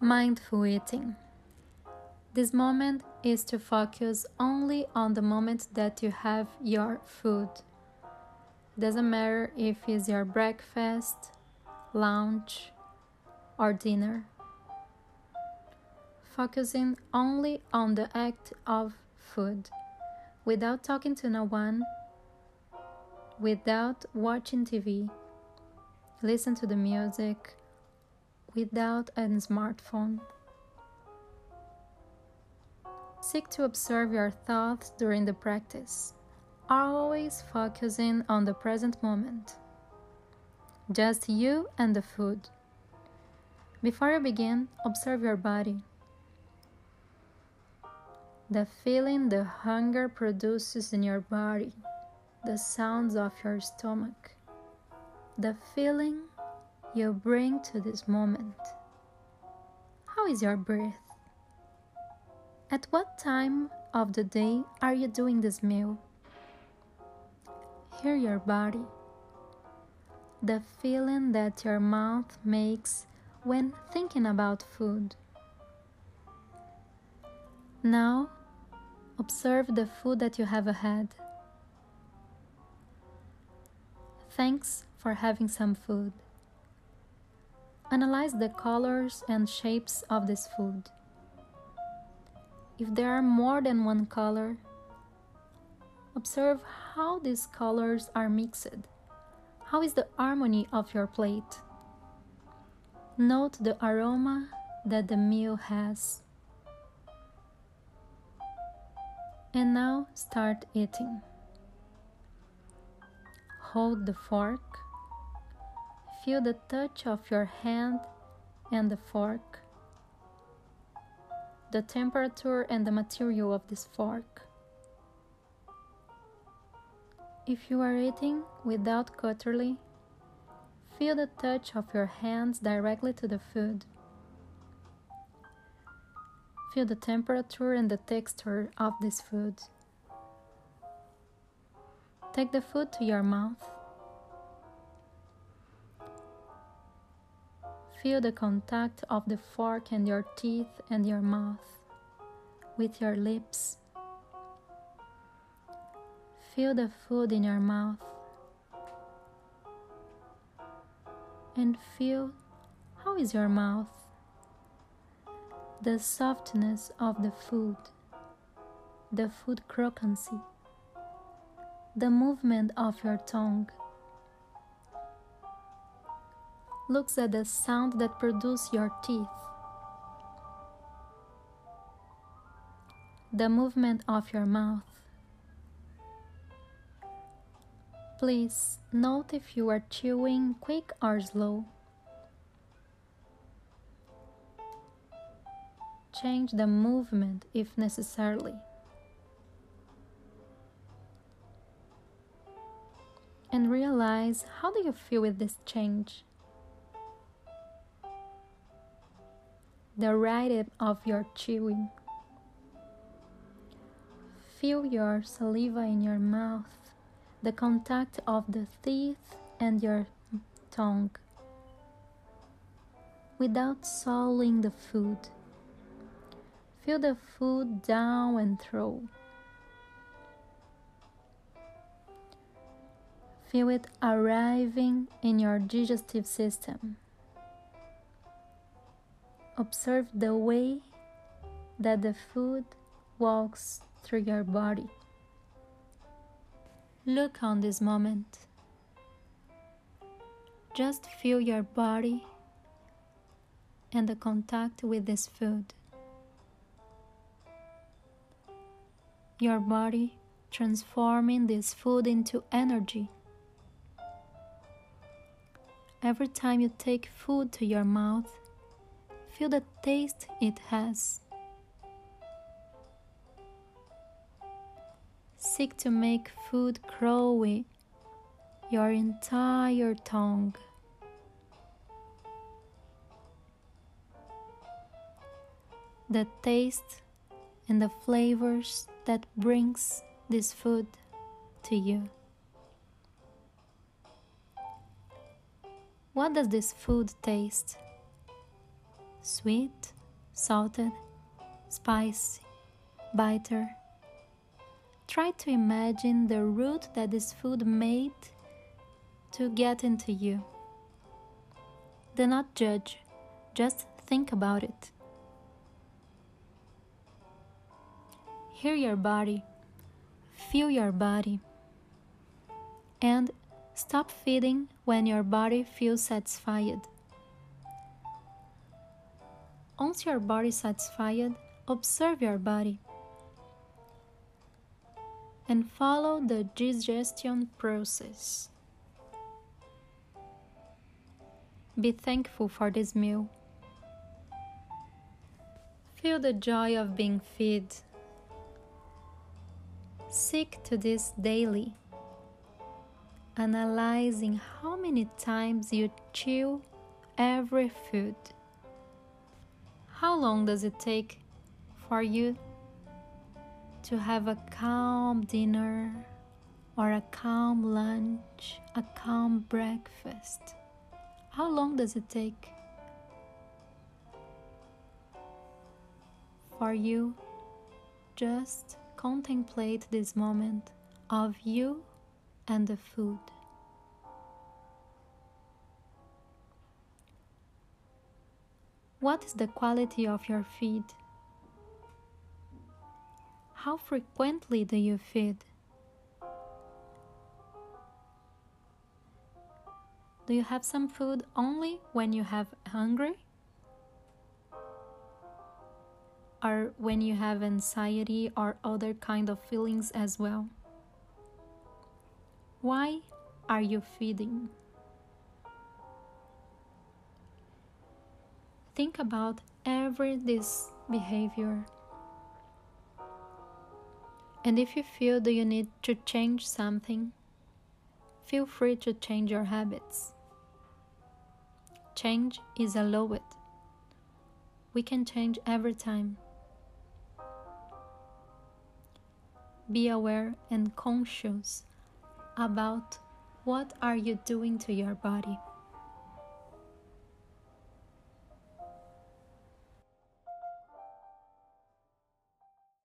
Mindful eating. This moment is to focus only on the moment that you have your food. Doesn't matter if it's your breakfast, lunch, or dinner. Focusing only on the act of food, without talking to no one, without watching TV, listen to the music, without a smartphone. Seek to observe your thoughts during the practice, always focusing on the present moment. Just you and the food. Before you begin, observe your body. The feeling the hunger produces in your body, the sounds of your stomach, the feeling you bring to this moment. How is your breath? At what time of the day are you doing this meal? Hear your body, the feeling that your mouth makes when thinking about food. Now, observe the food that you have ahead. Thanks for having some food. Analyze the colors and shapes of this food. If there are more than one color, observe how these colors are mixed. How is the harmony of your plate? Note the aroma that the meal has. And now start eating. Hold the fork Feel the touch of your hand and the fork, the temperature and the material of this fork. If you are eating without cutlery, feel the touch of your hands directly to the food. Feel the temperature and the texture of this food. Take the food to your mouth. Feel the contact of the fork and your teeth and your mouth with your lips. Feel the food in your mouth and feel how is your mouth? The softness of the food, the food crocancy, the movement of your tongue looks at the sound that produce your teeth. The movement of your mouth. Please note if you are chewing quick or slow. Change the movement if necessarily. And realize how do you feel with this change? The rhythm of your chewing. Feel your saliva in your mouth, the contact of the teeth and your tongue. Without swallowing the food, feel the food down and through. Feel it arriving in your digestive system. Observe the way that the food walks through your body. Look on this moment. Just feel your body and the contact with this food. Your body transforming this food into energy. Every time you take food to your mouth, Feel the taste it has. Seek to make food with your entire tongue. The taste and the flavors that brings this food to you. What does this food taste? Sweet, salted, spicy, bitter. Try to imagine the route that this food made to get into you. Do not judge, just think about it. Hear your body, feel your body, and stop feeding when your body feels satisfied. Once your body is satisfied, observe your body and follow the digestion process. Be thankful for this meal. Feel the joy of being fed. Seek to this daily, analyzing how many times you chew every food. How long does it take for you to have a calm dinner or a calm lunch, a calm breakfast? How long does it take for you just contemplate this moment of you and the food? What is the quality of your feed? How frequently do you feed? Do you have some food only when you have hungry? Or when you have anxiety or other kind of feelings as well? Why are you feeding? Think about every this behavior. And if you feel that you need to change something, feel free to change your habits. Change is allowed. We can change every time. Be aware and conscious about what are you doing to your body.